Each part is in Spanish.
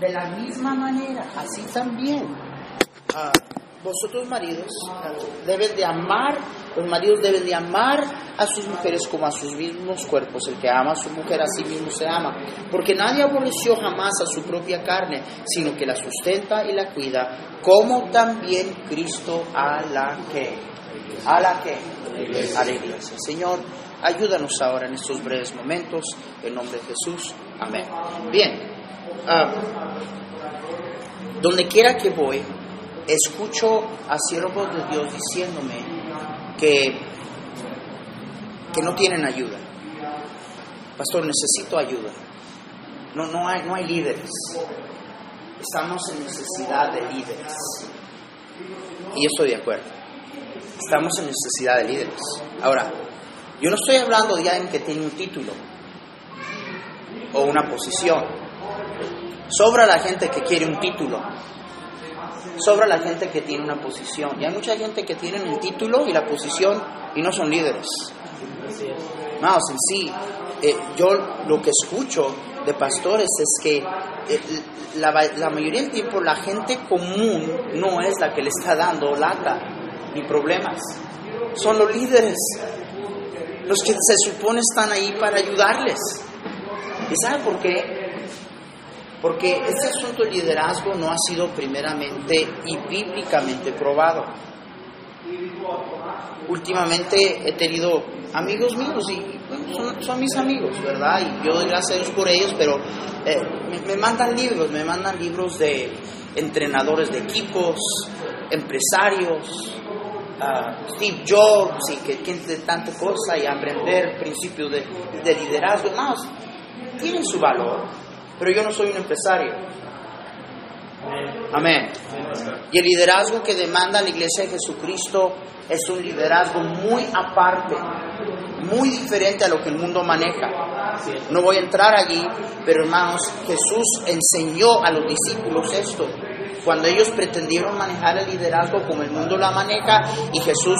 de la misma manera, así también. ah, vosotros maridos deben de amar, los maridos deben de amar a sus mujeres como a sus mismos cuerpos. El que ama a su mujer a sí mismo se ama. Porque nadie aborreció jamás a su propia carne, sino que la sustenta y la cuida, como también Cristo a la que. ¿A la que? A la iglesia. Señor, ayúdanos ahora en estos breves momentos. En nombre de Jesús. Amén. Bien. Ah, donde quiera que voy, escucho a siervos de Dios diciéndome que, que no tienen ayuda. Pastor, necesito ayuda. No, no, hay, no hay líderes. Estamos en necesidad de líderes. Y estoy de acuerdo. Estamos en necesidad de líderes. Ahora, yo no estoy hablando de alguien que tiene un título o una posición. Sobra la gente que quiere un título. Sobra la gente que tiene una posición. Y hay mucha gente que tiene el título y la posición y no son líderes. No, en sí, eh, yo lo que escucho de pastores es que eh, la, la mayoría del tiempo la gente común no es la que le está dando lata ni problemas. Son los líderes, los que se supone están ahí para ayudarles. ¿Y saben por qué? Porque este asunto del liderazgo no ha sido primeramente y bíblicamente probado. Últimamente he tenido amigos míos y son, mis amigos, ¿verdad? Y yo doy gracias a Dios por ellos, pero eh, me, mandan libros, me mandan libros de entrenadores de equipos, empresarios, uh, Steve Jobs y que de tanta cosa y aprender principios de, de liderazgo. No, tienen su valor, pero yo no soy un empresario. Amén. Y el liderazgo que demanda la iglesia de Jesucristo es un liderazgo muy aparte, muy diferente a lo que el mundo maneja. No voy a entrar allí, pero hermanos, Jesús enseñó a los discípulos esto. Cuando ellos pretendieron manejar el liderazgo como el mundo la maneja, y Jesús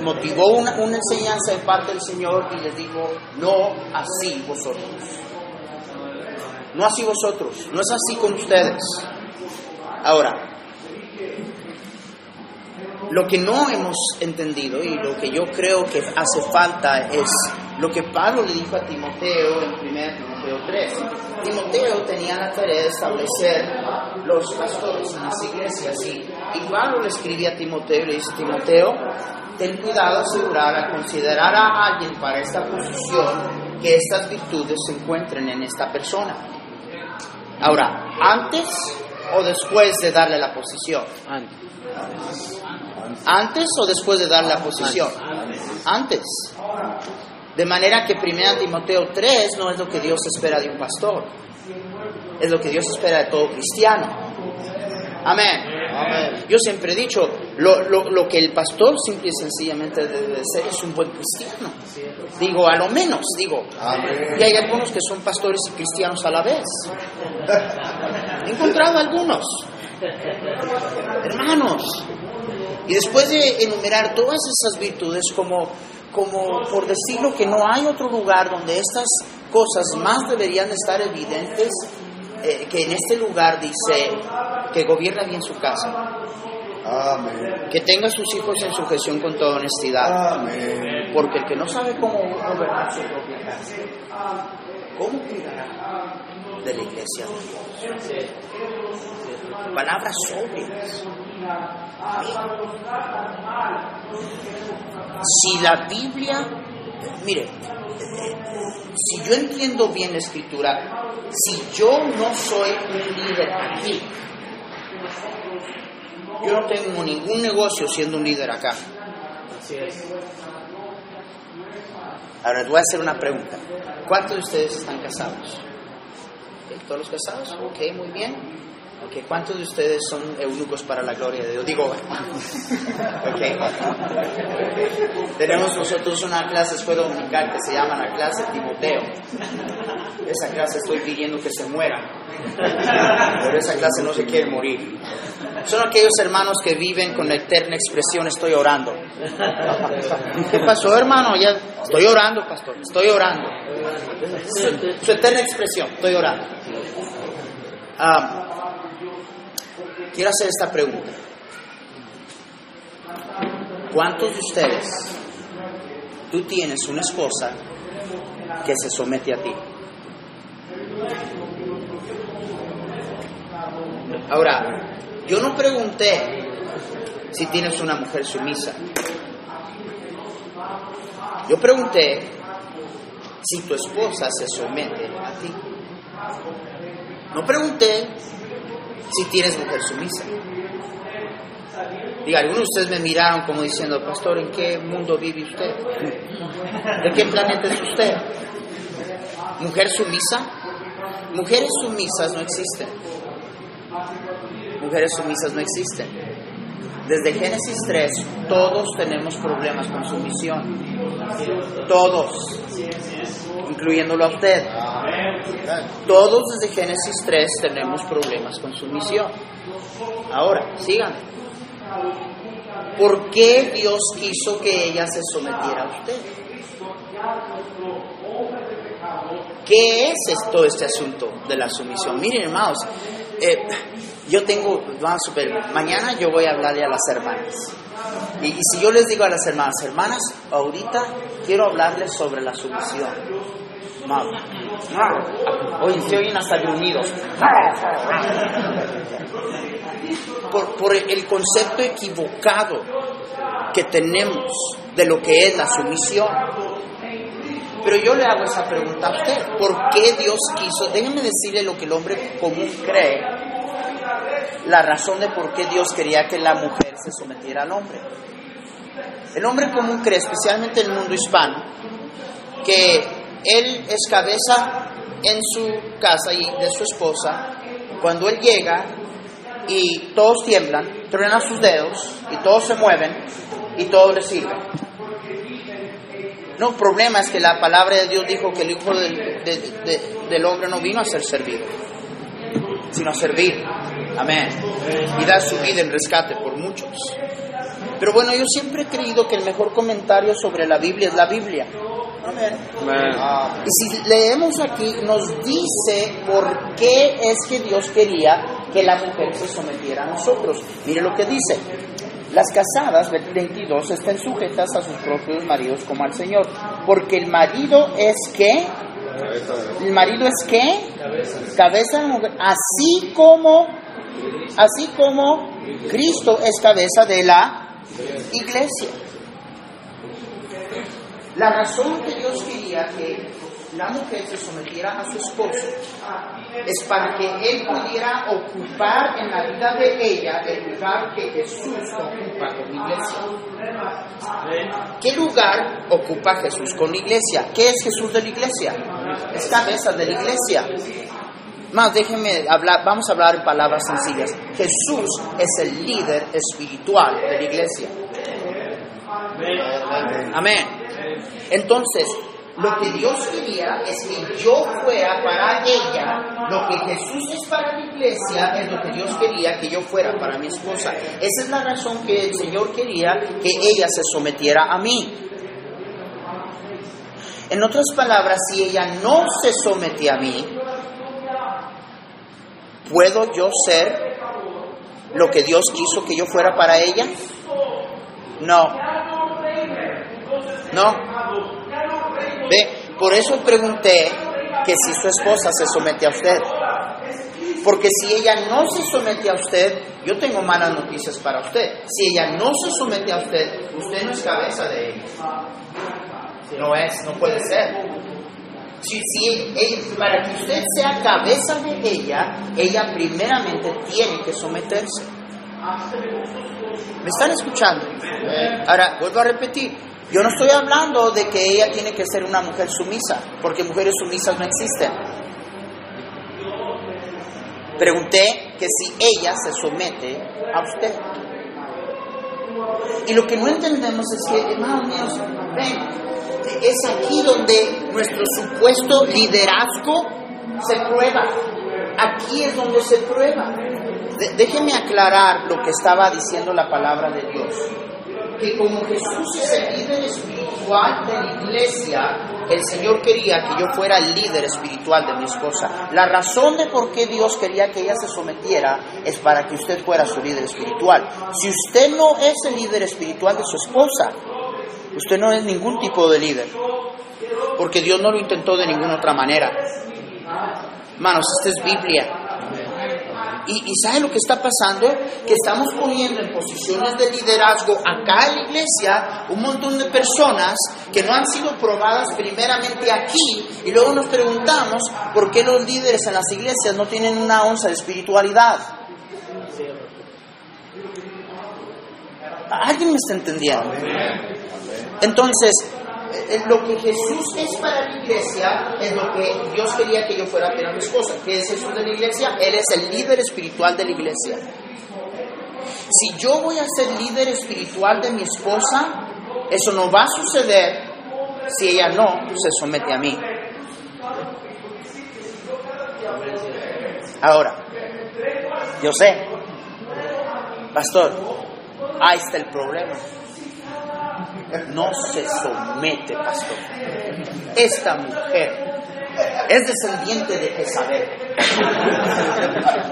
motivó una, una enseñanza de parte del Señor y les dijo, no así vosotros. No así vosotros, no es así con ustedes. Ahora, lo que no hemos entendido y lo que yo creo que hace falta es lo que Pablo le dijo a Timoteo en 1 Timoteo 3. Timoteo tenía la tarea de establecer los pastores en las iglesias y, Pablo le escribía a Timoteo y le dice, Timoteo, ten cuidado asegurar a considerar a alguien para esta posición que estas virtudes se encuentren en esta persona. Ahora, antes o después de darle la posición? Antes o después de darle la posición? Antes. De manera que 1 Timoteo 3 no es lo que Dios espera de un pastor, es lo que Dios espera de todo cristiano. Amén. Amén. Yo siempre he dicho, lo, lo, lo, que el pastor simple y sencillamente debe ser es un buen cristiano. Digo, a lo menos, digo. Amén. Y hay algunos que son pastores y cristianos a la vez. He encontrado algunos. Hermanos. Y después de enumerar todas esas virtudes como, como por decirlo que no hay otro lugar donde estas cosas más deberían estar evidentes, eh, que en este lugar dice que gobierna bien su casa. Amén. Que tenga a sus hijos en sujeción con toda honestidad. Amén. Porque el que no sabe cómo gobernar su propia casa, ¿cómo cuidará de la iglesia de Dios? Palabras sobrias. Si la Biblia, mire, si yo entiendo bien la escritura, si yo no soy un líder aquí, yo no tengo ningún negocio siendo un líder acá. Ahora les voy a hacer una pregunta. ¿Cuántos de ustedes están casados? ¿Todos los casados? Ok, muy bien. Okay. ¿Cuántos de ustedes son eunucos para la gloria de Dios? Digo, okay. tenemos nosotros una clase escuela dominical que se llama la clase Timoteo. Esa clase estoy pidiendo que se muera, pero esa clase no se quiere morir. Son aquellos hermanos que viven con la eterna expresión estoy orando. ¿Qué pasó, hermano? Ya estoy orando, pastor. Estoy orando. Su, eterna expresión, estoy orando. Um, quiero hacer esta pregunta. ¿Cuántos de ustedes, tú tienes una esposa que se somete a ti? Ahora, yo no pregunté si tienes una mujer sumisa. Yo pregunté si tu esposa se somete a ti. No pregunté si tienes mujer sumisa. Y algunos de ustedes me miraron como diciendo, pastor, ¿en qué mundo vive usted? ¿De qué planeta es usted? ¿Mujer sumisa? Mujeres sumisas no existen. Mujeres sumisas no existen. Desde Génesis 3, todos tenemos problemas con sumisión. Todos, incluyéndolo a usted. Todos desde Génesis 3 tenemos problemas con sumisión. Ahora, sigan. ¿Por qué Dios quiso que ella se sometiera a usted? ¿Qué es todo este asunto de la sumisión? Miren, hermanos, eh, yo tengo, vamos a ver, mañana yo voy a hablarle a las hermanas. Y, si yo les digo a las hermanas, hermanas, ahorita quiero hablarles sobre la sumisión. Oye, se oyen hasta gruñidos. Por, por el concepto equivocado que tenemos de lo que es la sumisión. Pero yo le hago esa pregunta a usted. ¿Por qué Dios quiso? Déjenme decirle lo que el hombre común cree. La razón de por qué Dios quería que la mujer se sometiera al hombre. El hombre común cree, especialmente en el mundo hispano, que él es cabeza en su casa y de su esposa. Cuando él llega y todos tiemblan, truenan sus dedos y todos se mueven y todo le sirve. No, el problema es que la palabra de Dios dijo que el Hijo del, de, de, del Hombre no vino a ser servido, sino a servir. Amén. Y da su vida en rescate por muchos. Pero bueno, yo siempre he creído que el mejor comentario sobre la Biblia es la Biblia. Amén. Amén. Y si leemos aquí, nos dice por qué es que Dios quería que la mujer se sometiera a nosotros. Mire lo que dice. Las casadas, 22, estén sujetas a sus propios maridos como al Señor. Porque el marido es que, el marido es que, cabeza de mujer, así como, así como Cristo es cabeza de la iglesia. La razón que Dios quería que la mujer se sometiera a su esposo es para que él pudiera ocupar en la vida de ella el lugar que Jesús ocupa con la iglesia. ¿Qué lugar ocupa Jesús con la iglesia? ¿Qué es Jesús de la iglesia? Es cabeza de la iglesia. Más, déjenme hablar, vamos a hablar en palabras sencillas. Jesús es el líder espiritual de la iglesia. Amén. Entonces, lo que Dios quería es que yo fuera para ella, lo que Jesús es para la iglesia, es lo que Dios quería que yo fuera para mi esposa. Esa es la razón que el Señor quería que ella se sometiera a mí. En otras palabras, si ella no se somete a mí, ¿puedo yo ser lo que Dios quiso que yo fuera para ella? No. No. Ve, por eso pregunté que si su esposa se somete a usted. Porque si ella no se somete a usted, yo tengo malas noticias para usted. Si ella no se somete a usted, usted no es cabeza de ella. No es, no puede ser. Si, si para que usted sea cabeza de ella, ella primeramente tiene que someterse. ¿Me están escuchando? Ahora, vuelvo a repetir. Yo no estoy hablando de que ella tiene que ser una mujer sumisa, porque mujeres sumisas no existen. Pregunté que si ella se somete a usted. Y lo que no entendemos es que, hermanos míos, es aquí donde nuestro supuesto liderazgo se prueba. Aquí es donde se prueba. Déjeme aclarar lo que estaba diciendo la palabra de Dios que como Jesús es el líder espiritual de la iglesia, el Señor quería que yo fuera el líder espiritual de mi esposa. La razón de por qué Dios quería que ella se sometiera es para que usted fuera su líder espiritual. Si usted no es el líder espiritual de su esposa, usted no es ningún tipo de líder, porque Dios no lo intentó de ninguna otra manera. Manos, esta es Biblia. Y, y ¿sabe lo que está pasando? Que estamos poniendo en posiciones de liderazgo acá en la iglesia un montón de personas que no han sido probadas primeramente aquí y luego nos preguntamos por qué los líderes en las iglesias no tienen una onza de espiritualidad. ¿Alguien me está entendiendo? Entonces, eh, lo que Jesús es para la iglesia es lo que Dios quería que yo fuera para mi esposa. ¿Qué es Jesús de la iglesia? Él es el líder espiritual de la iglesia. Si yo voy a ser líder espiritual de mi esposa, eso no va a suceder si ella no se somete a mí. Ahora, yo sé, pastor, ahí está el problema no se somete, pastor. Esta mujer es descendiente de Jezabel.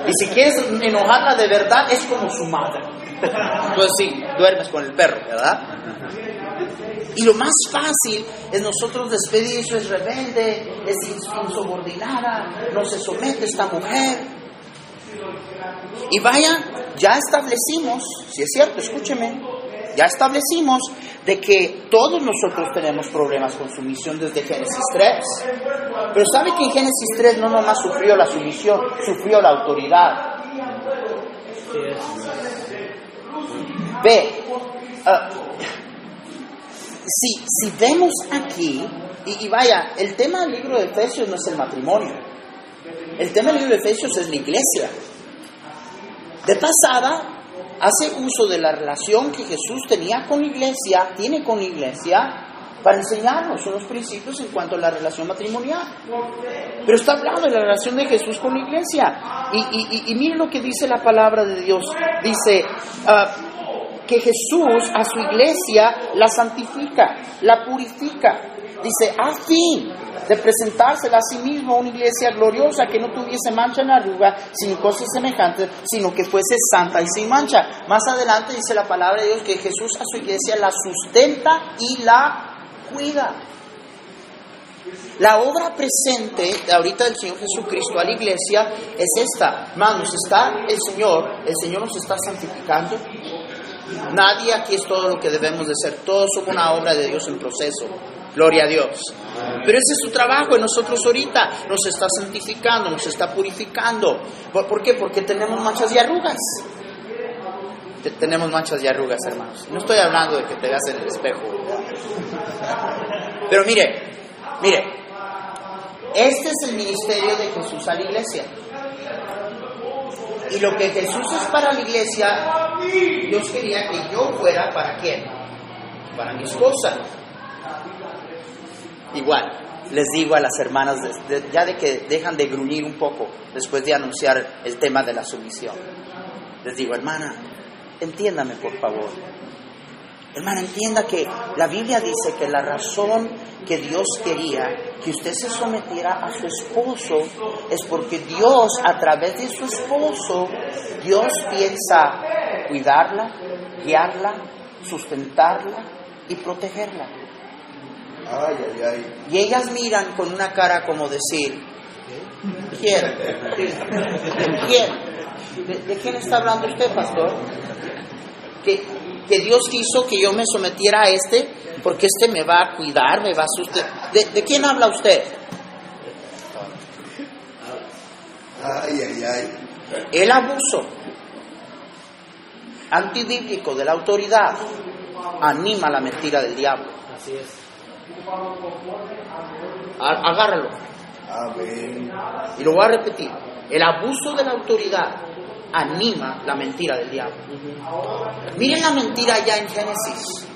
Y si quieres enojarla de verdad, es como su madre. Pues sí, duermes con el perro, ¿verdad? Y lo más fácil es nosotros despedir, eso es rebelde, es insubordinada, no se somete esta mujer. Y vaya, ya establecimos, si es cierto, escúcheme, ya establecimos de que todos nosotros tenemos problemas con sumisión desde Génesis 3. Pero sabe que en Génesis 3 no nomás sufrió la sumisión, sufrió la autoridad. Ve, ah, si, si vemos aquí, y, y vaya, el tema del libro de Efesios no es el matrimonio, el tema del libro de Efesios es la iglesia. De pasada, hace uso de la relación que Jesús tenía con la iglesia, tiene con la iglesia, para enseñarnos unos principios en cuanto a la relación matrimonial. Pero está hablando de la relación de Jesús con la iglesia. Y, y, miren lo que dice la palabra de Dios. Dice uh, que Jesús a su iglesia la santifica, la purifica. Dice, a fin de presentársela a sí mismo a una iglesia gloriosa que no tuviese mancha en arruga, sin cosas semejantes, sino que fuese santa y sin mancha. Más adelante dice la palabra de Dios que Jesús a su iglesia la sustenta y la cuida. La obra presente ahorita del Señor Jesucristo a la iglesia es esta. Hermanos, está el Señor, el Señor nos está santificando. Nadie aquí es todo lo que debemos de ser. Todos somos una obra de Dios en proceso. Gloria a Dios. Pero ese es su trabajo y nosotros ahorita nos está santificando, nos está purificando. ¿Por qué? Porque tenemos manchas y arrugas. Tenemos manchas y arrugas, hermanos. No estoy hablando de que te veas en el espejo. Pero mire, mire, este es el ministerio de Jesús a la iglesia. Y lo que Jesús es para la iglesia, Dios quería que yo fuera para quién? Para mi esposa. Igual, les digo a las hermanas, ya de que dejan de gruñir un poco después de anunciar el tema de la sumisión. Les digo, hermana, entiéndame por favor. Hermana, entienda que la Biblia dice que la razón que Dios quería que usted se sometiera a su esposo es porque Dios, a través de su esposo, Dios piensa cuidarla, guiarla, sustentarla y protegerla. Ay, ay, ay. Y ellas miran con una cara como decir, ¿quién? ¿Quién? ¿De, de quién está hablando usted, pastor? Que, que Dios quiso que yo me sometiera a este porque este me va a cuidar, me va a sustentar. ¿De, de quién habla usted? Ay, ay, ay. El abuso antibíblico de la autoridad anima la mentira del diablo. Así es. Agárralo. Amén. Y lo voy a repetir. El abuso de la autoridad anima la mentira del diablo. Miren la mentira ya en Génesis.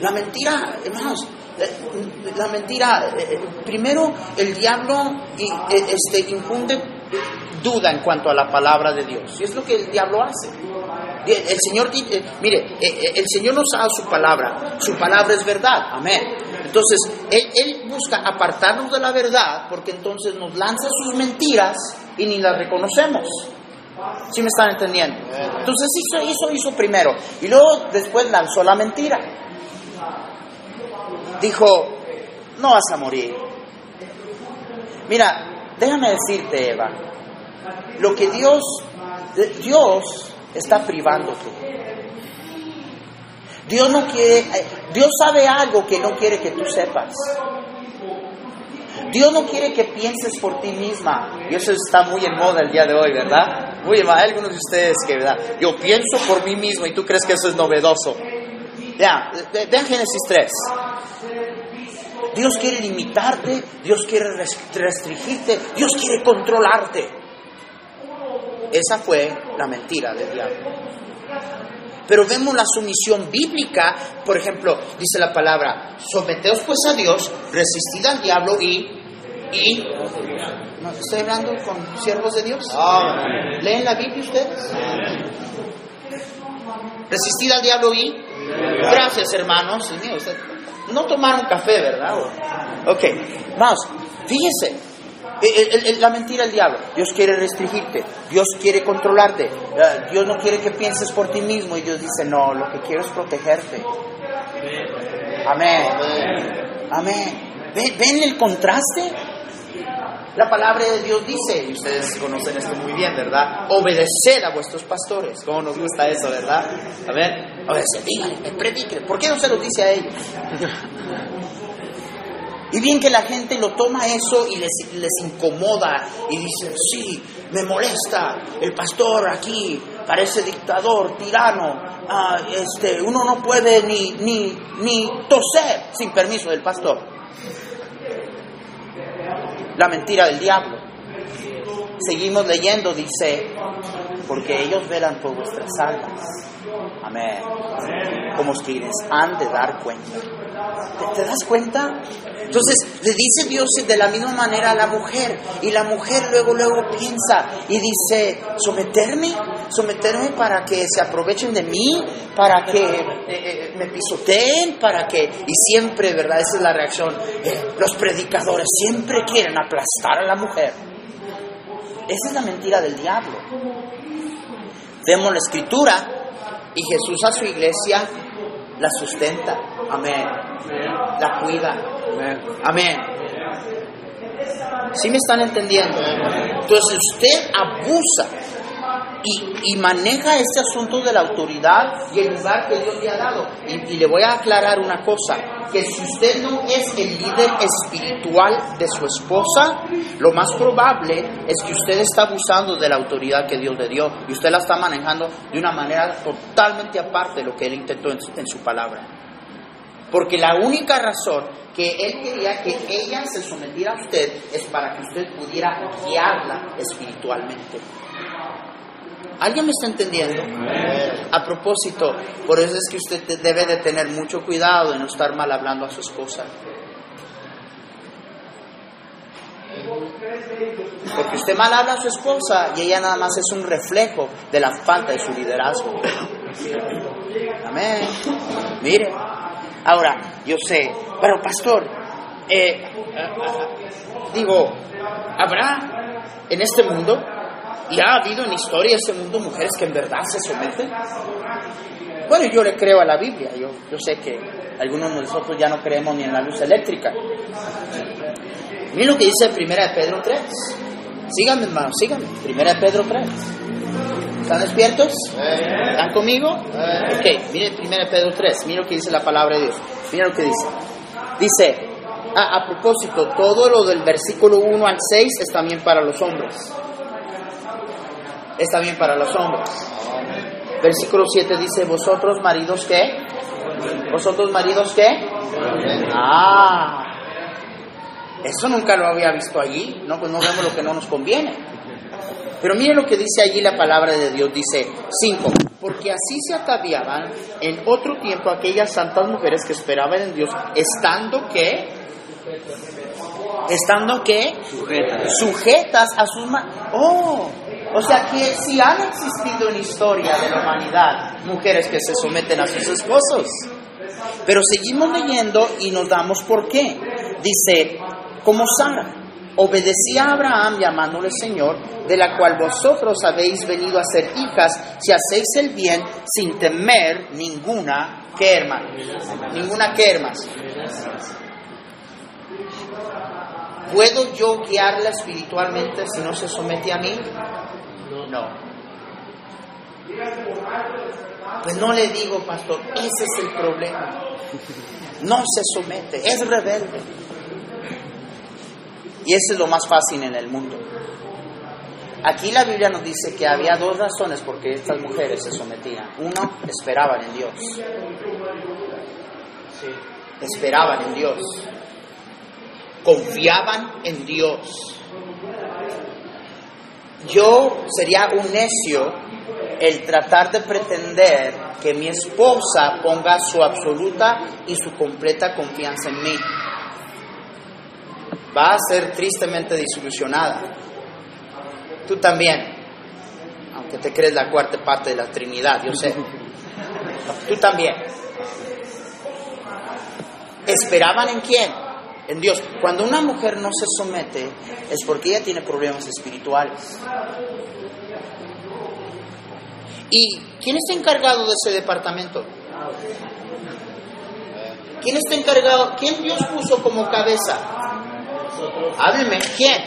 La mentira, hermanos, eh, la mentira, eh, eh, primero el diablo este, infunde duda en cuanto a la palabra de Dios. Y es lo que el diablo hace. El Señor, eh, mire, eh, eh, el Señor nos ha dado su palabra. Su palabra es verdad. Amén. Entonces, él, él busca apartarnos de la verdad porque entonces nos lanza sus mentiras y ni las reconocemos. ¿Sí me están entendiendo? Entonces hizo, hizo, hizo primero. Y luego después lanzó la mentira. Dijo, no vas a morir. Mira, déjame decirte, Eva, lo que Dios, Dios está privándote. Dios no quiere, eh, Dios sabe algo que no quiere que tú sepas. Dios no quiere que pienses por ti misma. Y eso está muy en moda el día de hoy, ¿verdad? Muy en moda. Hay algunos de ustedes que, ¿verdad? Yo pienso por mí mismo y tú crees que eso es novedoso. Ya, vean Génesis 3. Dios quiere limitarte, Dios quiere restringirte, Dios quiere controlarte. Esa fue la mentira del diablo. Pero vemos la sumisión bíblica, por ejemplo, dice la palabra, someteos pues a Dios, resistid al diablo y... y ¿no, ¿Estoy hablando con siervos de Dios? ¿Leen la Biblia ustedes? Resistid al diablo y... Gracias hermanos. No tomaron café, ¿verdad? Ok, vamos, fíjese, la mentira del diablo. Dios quiere restringirte, Dios quiere controlarte, eh, Dios no quiere que pienses por ti mismo y Dios dice, no, lo que quiero es protegerte. Amén. Amén. ¿Ven el contraste? La palabra de Dios dice, y ustedes conocen esto muy bien, ¿verdad? Obedeced a vuestros pastores. ¿Cómo nos gusta eso, verdad? A ver, obedeced, díganle, prediquen. ¿Por qué no se lo dice a ellos? Y bien que la gente lo toma eso y les, incomoda y dicen, sí, me molesta, el pastor aquí parece dictador, tirano, ah, este, uno no puede ni, ni, ni toser sin permiso del pastor. La mentira del diablo. Seguimos leyendo, dice, porque ellos velan por vuestras almas. Amén. Como quienes han de dar cuenta. ¿Te, das cuenta? Entonces le dice Dios de la misma manera a la mujer y la mujer luego luego piensa y dice someterme, someterme para que se aprovechen de mí, para que eh, eh, me pisoteen, para que y siempre, verdad, esa es la reacción. Eh, los predicadores siempre quieren aplastar a la mujer. Esa es la mentira del diablo. Vemos la escritura y Jesús a su iglesia la sustenta. Amén. La cuida. Amén. ¿Sí me están entendiendo? Entonces usted abusa y, maneja este asunto de la autoridad y el lugar que Dios le ha dado. Y, le voy a aclarar una cosa, que si usted no es el líder espiritual de su esposa, lo más probable es que usted está abusando de la autoridad que Dios le dio y usted la está manejando de una manera totalmente aparte de lo que él intentó en su, en su palabra. Porque la única razón que él quería que ella se sometiera a usted es para que usted pudiera guiarla espiritualmente. ¿Alguien me está entendiendo? A propósito, por eso es que usted debe de tener mucho cuidado de no estar mal hablando a su esposa. Porque usted mal habla a su esposa y ella nada más es un reflejo de la falta de su liderazgo. Amén. Mire, ahora, yo sé, pero pastor, eh, digo, ¿habrá en este mundo ¿Y ha habido en historia este mundo mujeres que en verdad se someten? Bueno, yo le creo a la Biblia. Yo, yo sé que algunos de nosotros ya no creemos ni en la luz eléctrica. Miren lo que dice Primera de Pedro 3. Síganme, hermano, síganme. Primera de Pedro 3. ¿Están despiertos? ¿Están conmigo? Ok, mire Primera de Pedro 3. Mira lo que dice la palabra de Dios. Mira lo que dice. Dice, ah, a propósito, todo lo del versículo 1 al 6 es también para los hombres está bien para los hombres. Versículo 7 dice, vosotros maridos qué? ¿Vosotros maridos qué? Ah, eso nunca lo había visto allí, no, pues no vemos lo que no nos conviene. Pero mire lo que dice allí la palabra de Dios, dice 5, porque así se ataviaban en otro tiempo aquellas santas mujeres que esperaban en Dios, estando que Estando qué? Sujetas. Sujetas a sus manos. Oh, o sea que si han existido en historia de la humanidad mujeres que se someten a sus esposos. Pero seguimos leyendo y nos damos por qué. Dice, como Sara, obedecía a Abraham llamándole Señor, de la cual vosotros habéis venido a ser hijas si hacéis el bien sin temer ninguna que hermano. Ninguna que hermanos. ¿Puedo yo guiarla espiritualmente si no se somete a mí? No. Pues no le digo, pastor, ese es el problema. No se somete, es rebelde. Y ese es lo más fácil en el mundo. Aquí la Biblia nos dice que había dos razones por qué estas mujeres se sometían. Uno, esperaban en Dios. Esperaban en Dios. Confiaban en Dios. Yo sería un necio el tratar de pretender que mi esposa ponga su absoluta y su completa confianza en mí. Va a ser tristemente desilusionada. Tú también, aunque te crees la cuarta parte de la Trinidad, yo sé. Tú también. ¿Esperaban en quién? En Dios. Cuando una mujer no se somete es porque ella tiene problemas espirituales. ¿Y quién está encargado de ese departamento? ¿Quién está encargado? ¿Quién Dios puso como cabeza? Hábleme, ¿quién?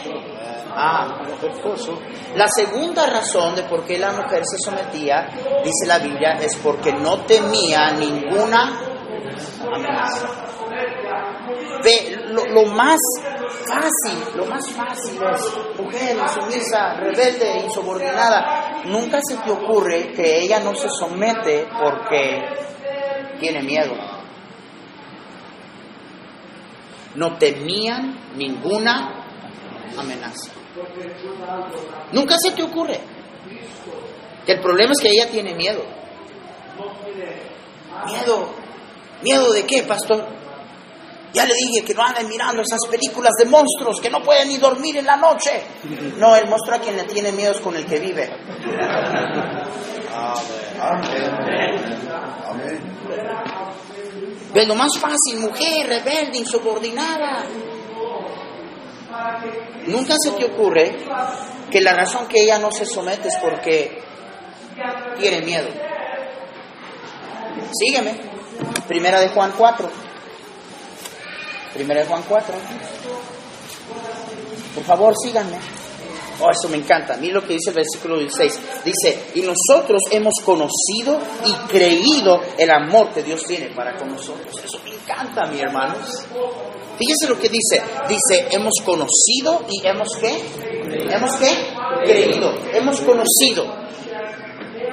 Ah, la segunda razón de por qué la mujer se sometía, dice la Biblia, es porque no temía ninguna amenaza. Lo más fácil, lo más fácil es mujer insumisa, rebelde, insubordinada. Nunca se te ocurre que ella no se somete porque tiene miedo. No temían ninguna amenaza. Nunca se te ocurre. Que el problema es que ella tiene miedo. Miedo. ¿Miedo de qué, pastor? Ya le dije que no anden mirando esas películas de monstruos, que no pueden ni dormir en la noche. No, el monstruo a quien le tiene miedo es con el que vive. Ve lo más fácil, mujer, rebelde, insubordinada. Nunca se te ocurre que la razón que ella no se somete es porque tiene miedo. Sígueme. Primera de Juan 4. Primera de Juan 4. Por favor, síganme. Oh, eso me encanta. Mira lo que dice el versículo 16. Dice, y nosotros hemos conocido y creído el amor que Dios tiene para con nosotros. Eso me encanta, mi hermanos. Fíjese lo que dice. Dice, hemos conocido y hemos qué? ¿Hemos qué? Creído. Hemos conocido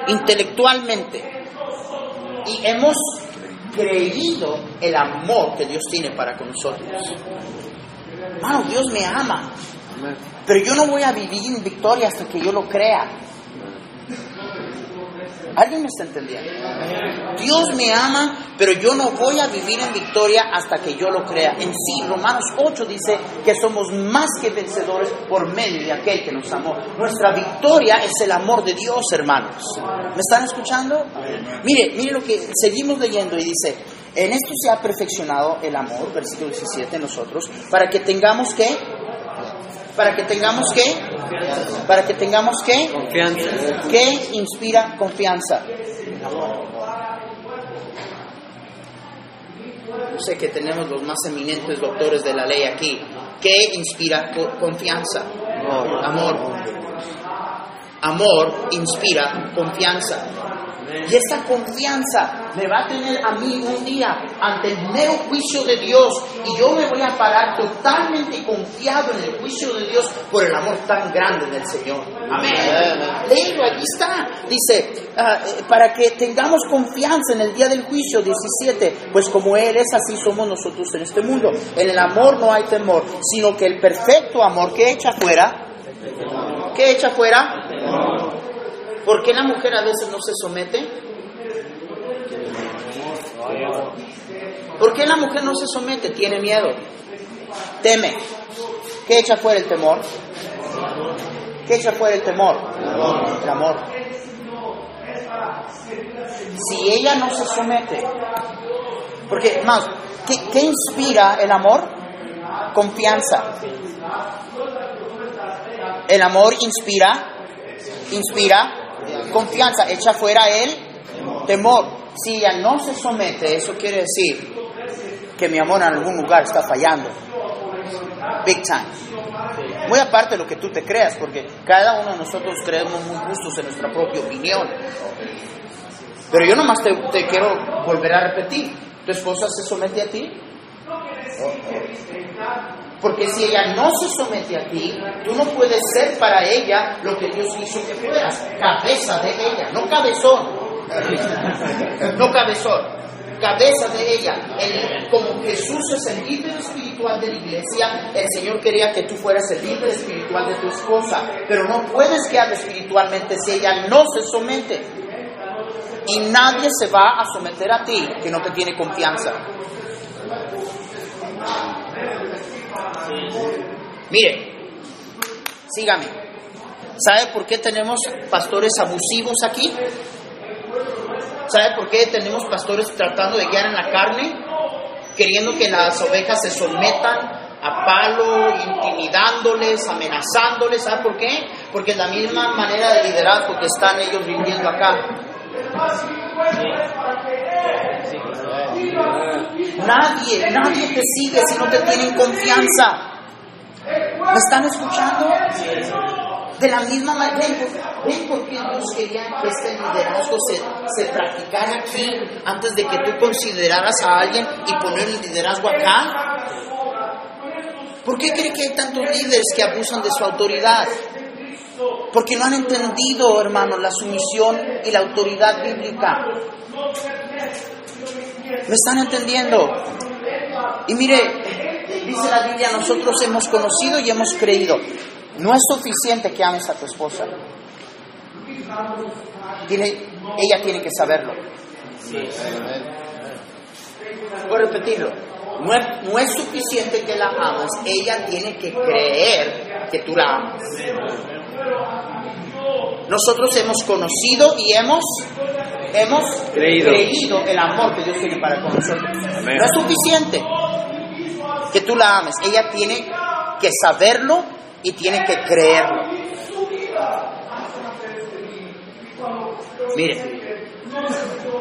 intelectualmente. Y hemos creído el amor que Dios tiene para con nosotros. Hermano, Dios me ama. Pero yo no voy a vivir en victoria hasta que yo lo crea. ¿Alguien me está entendiendo? Dios me ama, pero yo no voy a vivir en victoria hasta que yo lo crea. En sí, Romanos 8 dice que somos más que vencedores por medio de aquel que nos amó. Nuestra victoria es el amor de Dios, hermanos. ¿Me están escuchando? Mire, mire lo que seguimos leyendo y dice, en esto se ha perfeccionado el amor, versículo 17, nosotros, para que tengamos que para que tengamos qué? Para que tengamos qué? Confianza. ¿Qué inspira confianza? Yo sé que tenemos los más eminentes doctores de la ley aquí. ¿Qué inspira co- confianza? Amor. Amor inspira confianza. Y esa confianza me va a tener a mí un día ante el mero juicio de Dios y yo me voy a parar totalmente confiado en el juicio de Dios por el amor tan grande del Señor. Amén. Léelo, aquí está. Dice, ah, eh, para que tengamos confianza en el día del juicio 17, pues como Él es, así somos nosotros en este mundo. En el amor no hay temor, sino que el perfecto amor que echa fuera, ¿qué echa fuera? ¿Por qué la mujer a veces no se somete? ¿Por qué la mujer no se somete? Tiene miedo, teme. ¿Qué echa fuera el temor? ¿Qué echa fuera el temor? El amor. Si ella no se somete, porque más, ¿qué, qué inspira el amor? Confianza. El amor inspira, inspira confianza, echa fuera el temor. Si ella no se somete, eso quiere decir que mi amor en algún lugar está fallando. Big time. Muy aparte de lo que tú te creas, porque cada uno de nosotros creemos muy justos en nuestra propia opinión. Pero yo nomás te, te quiero volver a repetir. ¿Tu esposa se somete a ti? Porque si ella no se somete a ti, tú no puedes ser para ella lo que Dios hizo que fueras, cabeza de ella, no cabezón. No cabezón cabeza de ella. El- como Jesús es el líder espiritual de la iglesia, el Señor quería que tú fueras el líder espiritual de tu esposa, pero no puedes quedar espiritualmente si ella no se somete. Y nadie se va a someter a ti que no te tiene confianza. Mire, sígame. ¿Sabe por qué tenemos pastores abusivos aquí? ¿Sabe por qué tenemos pastores tratando de guiar en la carne? Queriendo que las ovejas se sometan a palo, intimidándoles, amenazándoles. ¿Sabe por qué? Porque es la misma manera de liderazgo que están ellos viviendo acá. Nadie, nadie te sigue si no te tienen confianza. ¿Me están escuchando? De la misma manera, ven, por- qué Dios quería que este liderazgo se, se practicara aquí antes de que tú consideraras a alguien y poner el liderazgo acá. ¿Por qué cree que hay tantos líderes que abusan de su autoridad? Porque no han entendido, hermano, la sumisión y la autoridad bíblica. ¿Me están entendiendo? Y mire, dice la Biblia, nosotros hemos conocido y hemos creído. No es suficiente que ames a tu esposa. Tiene, ella tiene que saberlo. Voy a repetirlo. No es, no es suficiente que la ames, ella tiene que creer que tú la amas. Nosotros hemos conocido y hemos, hemos Creído. creído el amor que Dios tiene para con nosotros. Amén. No es suficiente que tú la ames, ella tiene que saberlo y tiene que creerlo. Mire,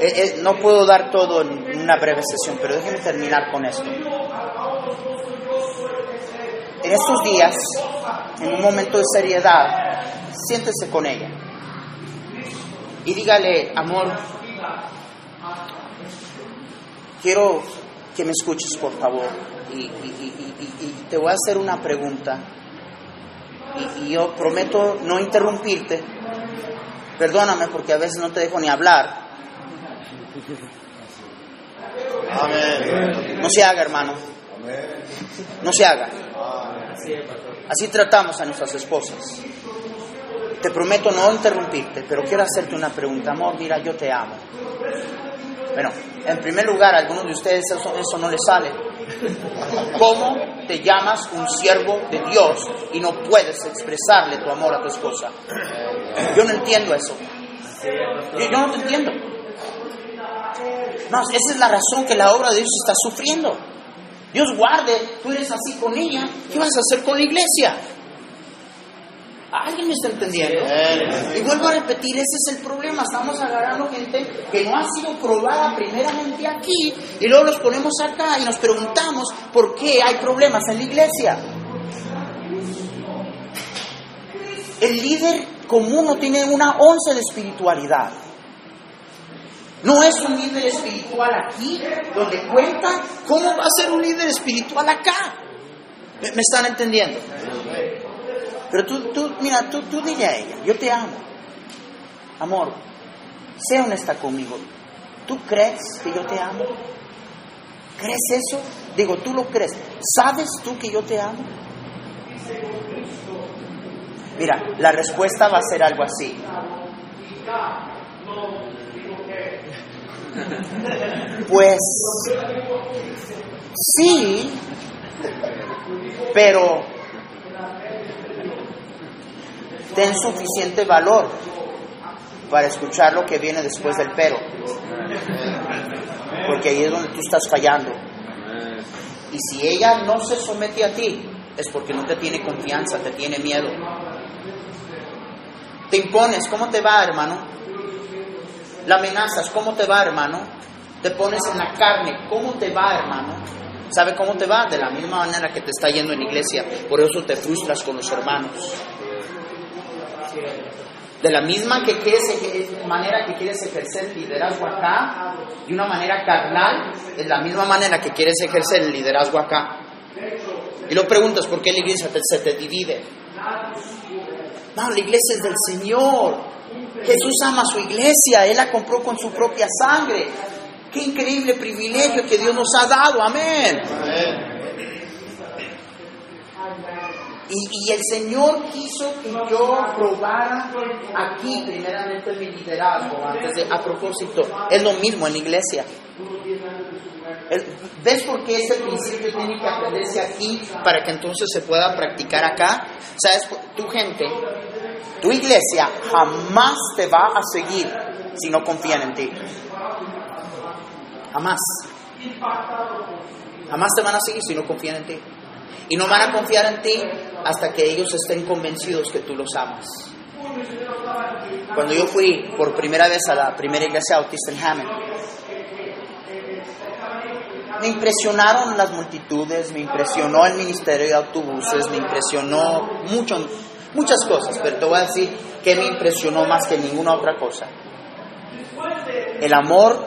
eh, eh, no puedo dar todo en una breve sesión, pero déjenme terminar con esto. En estos días, en un momento de seriedad, siéntese con ella y dígale, amor, quiero que me escuches por favor y, y- y- y- y te voy a hacer una pregunta y, y yo prometo no interrumpirte. Perdóname porque a veces no te dejo ni hablar. No se haga, hermano. No se haga. Así tratamos a nuestras esposas. Te prometo no interrumpirte, pero quiero hacerte una pregunta. Amor, mira, yo te amo. Bueno, en primer lugar, a algunos de ustedes eso, no les sale. ¿Cómo te llamas un siervo de Dios y no puedes expresarle tu amor a tu esposa? Yo no entiendo eso. Yo, yo no te entiendo. No, esa es la razón que la obra de Dios está sufriendo. Dios guarde, tú eres así con ella, ¿qué vas a hacer con la iglesia? ¿Alguien me está entendiendo? Y vuelvo a repetir, ese es el problema. Estamos agarrando gente que no ha sido probada primeramente aquí y luego los ponemos acá y nos preguntamos por qué hay problemas en la iglesia. El líder común no tiene una once de espiritualidad. No es un líder espiritual aquí, donde cuenta cómo va a ser un líder espiritual acá. ¿Me, me están entendiendo? Pero tú, tú, mira, tú, tú dile a ella, yo te amo. Amor, sea honesta conmigo. ¿Tú crees que yo te amo? ¿Crees eso? Digo, tú lo crees. ¿Sabes tú que yo te amo? Mira, la respuesta va a ser algo así. Pues sí, pero ten suficiente valor para escuchar lo que viene después del pero. Porque ahí es donde tú estás fallando. Y si ella no se somete a ti, es porque no te tiene confianza, te tiene miedo. Te impones, ¿cómo te va, hermano? La amenazas, ¿cómo te va, hermano? Te pones en la carne, ¿cómo te va, hermano? ¿Sabe cómo te va? De la misma manera que te está yendo en iglesia. Por eso te frustras con los hermanos. De la misma que quieres, manera que quieres ejercer liderazgo acá, de una manera carnal, es la misma manera que quieres ejercer el liderazgo acá. Y lo preguntas, ¿por qué la iglesia se te divide? No, la iglesia es del Señor. Jesús ama a su iglesia, Él la compró con su propia sangre. Qué increíble privilegio que Dios nos ha dado, amén. Y, el Señor quiso que yo probara aquí, primeramente, mi liderazgo, antes de, a propósito, es lo mismo en la iglesia. ¿Ves por qué ese principio tiene que aprenderse aquí para que entonces se pueda practicar acá? ¿Sabes? Tu gente, tu iglesia jamás te va a seguir si no confían en ti. Jamás. Jamás te van a seguir si no confían en ti. Y no van a confiar en ti hasta que ellos estén convencidos que tú los amas. Cuando yo fui por primera vez a la primera iglesia autista en Hammond, me impresionaron las multitudes, me impresionó el ministerio de autobuses, me impresionó mucho, muchas cosas, pero te voy a decir que me impresionó más que ninguna otra cosa. El amor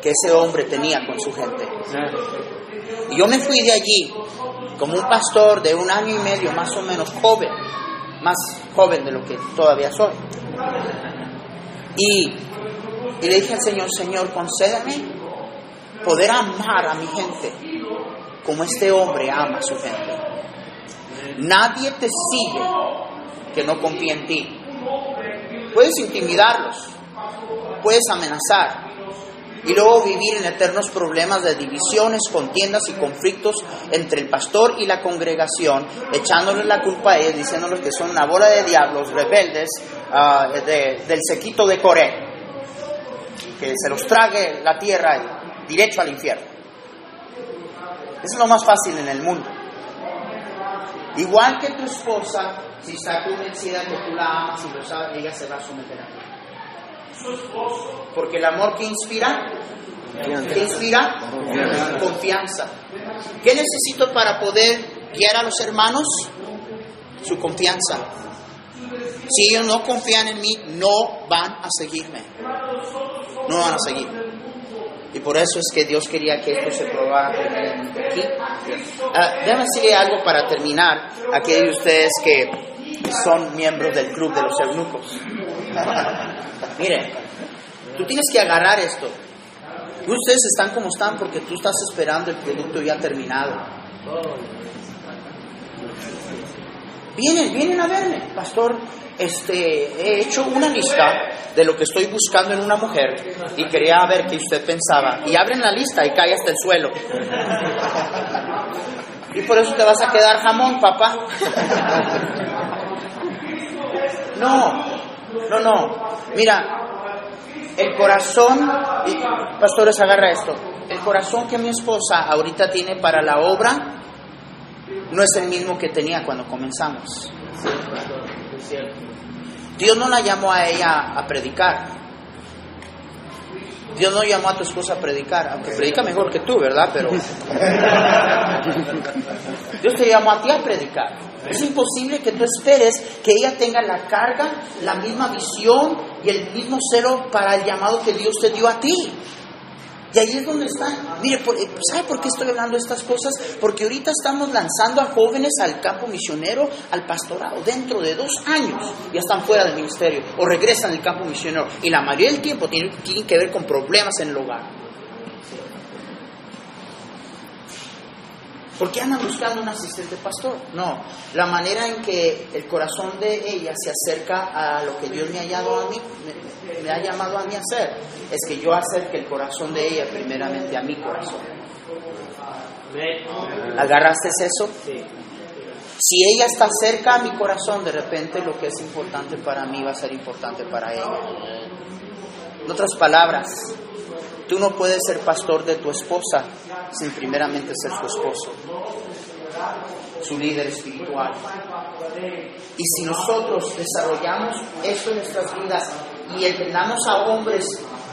que ese hombre tenía con su gente. Y yo me fui de allí como un pastor de un año y medio, más o menos joven, más joven de lo que todavía soy. Y, y le dije al Señor, Señor, concédame poder amar a mi gente como este hombre ama a su gente. Nadie te sigue que no confíe en ti. Puedes intimidarlos, puedes amenazar, y luego vivir en eternos problemas de divisiones, contiendas y conflictos entre el pastor y la congregación, echándoles la culpa a ellos, diciéndoles que son una bola de diablos rebeldes ah, del sequito de Coré, que se los trague la tierra derecho al infierno. Es lo más fácil en el mundo. Igual que tu esposa, si está convencida que tú la amas y lo sabes, ella se va a someter a ti. Porque el amor que inspira, ¿qué inspira? Confianza. ¿Qué necesito para poder guiar a los hermanos? Su confianza. Si ellos no confían en mí, no van a seguirme. No van a seguir. Y por eso es que Dios quería que esto se probara aquí. Uh, déjame decirle algo para terminar. Aquellos de ustedes que son miembros del club de los eunucos. Mire, tú tienes que agarrar esto. Ustedes están como están porque tú estás esperando el producto ya terminado. Vienen, vienen a verme, pastor. Este, he hecho una lista de lo que estoy buscando en una mujer y quería ver qué usted pensaba. Y abren la lista y cae hasta el suelo. Y por eso te vas a quedar jamón, papá. No, no, no. Mira, el corazón, pastores, agarra esto. El corazón que mi esposa ahorita tiene para la obra no es el mismo que tenía cuando comenzamos. Dios no la llamó a ella a predicar. Dios no llamó a tu esposa a predicar, aunque predica mejor que tú, ¿verdad? Pero Dios te llamó a ti a predicar. Es imposible que tú esperes que ella tenga la carga, la misma visión y el mismo celo para el llamado que Dios te dio a ti. Y ahí es donde está. Mire, eh, ¿sabe por qué estoy hablando de estas cosas? Porque ahorita estamos lanzando a jóvenes al campo misionero, al pastorado. Dentro de dos años ya están fuera del ministerio o regresan al campo misionero. Y la mayoría del tiempo tienen, tienen que ver con problemas en el hogar. ¿Por qué andan buscando un asistente pastor? No, la manera en que el corazón de ella se acerca a lo que Dios me ha, llamado a mí, me, ha llamado a mí a hacer, es que yo acerque el corazón de ella primeramente a mi corazón. ¿Agarraste eso? Si ella está cerca a mi corazón, de repente lo que es importante para mí va a ser importante para ella. En otras palabras, tú no puedes ser pastor de tu esposa sin primeramente ser su esposo, su líder espiritual. Y si nosotros desarrollamos esto en nuestras vidas y entrenamos a hombres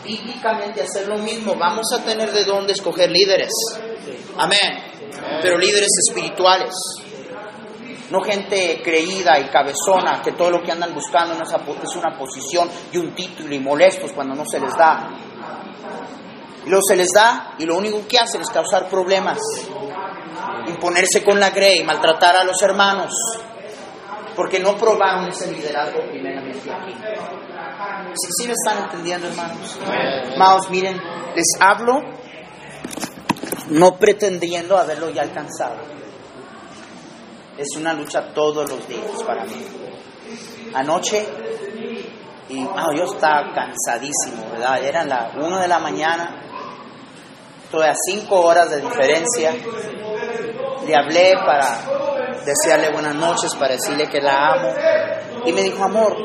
bíblicamente a hacer lo mismo, vamos a tener de dónde escoger líderes. Amén. Pero líderes espirituales. No gente creída y cabezona que todo lo que andan buscando es una posición y un título y molestos cuando no se les da. Y luego se les da y lo único que hacen es causar problemas, imponerse con la grey, maltratar a los hermanos, porque no probaron ese liderazgo primeramente aquí. ¿Sí, me están entendiendo, hermanos? Hermanos, miren, les hablo no pretendiendo haberlo ya alcanzado es una lucha todos los días para mí. Anoche, y yo estaba cansadísimo, ¿verdad? Eran las 1 de la mañana, estoy a 5 horas de diferencia. Le hablé para desearle buenas noches, para decirle que la amo. Y me dijo, amor,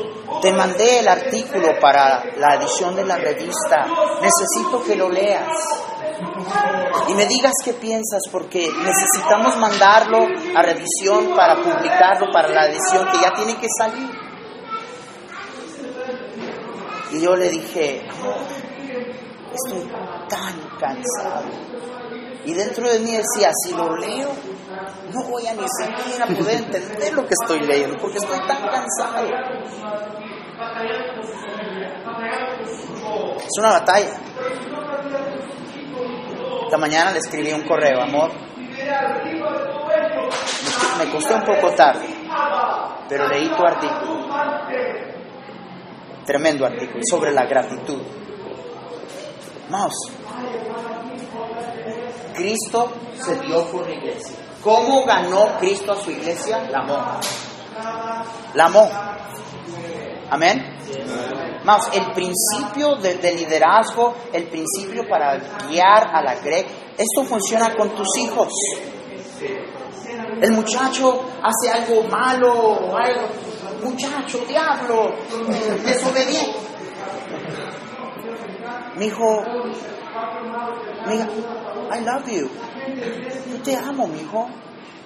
te mandé el artículo para la edición de la revista, necesito que lo leas y me digas qué piensas, porque necesitamos mandarlo a revisión para publicarlo para la edición que ya tiene que salir. Y yo le dije, estoy tan cansado. Y dentro de mí decía, si lo leo, no voy a ni siquiera poder entender lo que estoy leyendo, porque estoy tan cansado. Es una batalla. Esta mañana le escribí un correo, amor. Me costó un poco tarde, pero leí tu artículo. Tremendo artículo sobre la gratitud. Cristo se dio por la iglesia. ¿Cómo ganó Cristo a su iglesia? La amó. La amó. Amén. Más, el principio de, liderazgo, el principio para guiar a la GRE, esto funciona con tus hijos. El muchacho hace algo malo, muchacho, diablo, desobediente. Mi hijo, I love you. Yo te amo, mi hijo.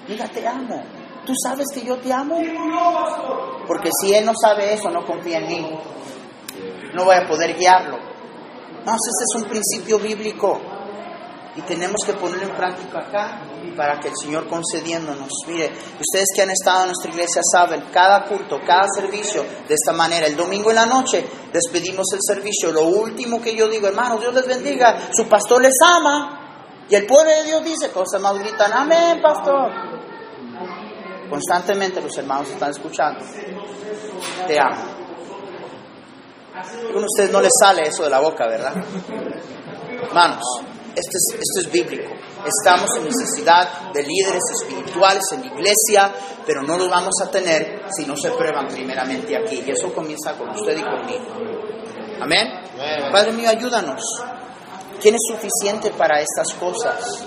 Mira, te amo. ¿Tú sabes que yo te amo? Porque si él no sabe eso, no confía en mí no voy a poder guiarlo. No, este es un principio bíblico y tenemos que ponerlo en práctica acá para que el Señor concediéndonos, mire, ustedes que han estado en nuestra iglesia saben, cada culto, cada servicio, de esta manera, el domingo en la noche despedimos el servicio, lo último que yo digo, hermanos, Dios les bendiga, su pastor les ama, y el pueblo de Dios dice, cosas más gritan, amén, pastor. Constantemente los hermanos están escuchando, te amo. A ustedes no les sale eso de la boca, ¿verdad? Hermanos, esto es, esto es bíblico. Estamos en necesidad de líderes espirituales en la iglesia, pero no lo vamos a tener si no se prueban primeramente aquí. Y eso comienza con usted y conmigo. Amén. Padre mío, ayúdanos. ¿Quién es suficiente para estas cosas?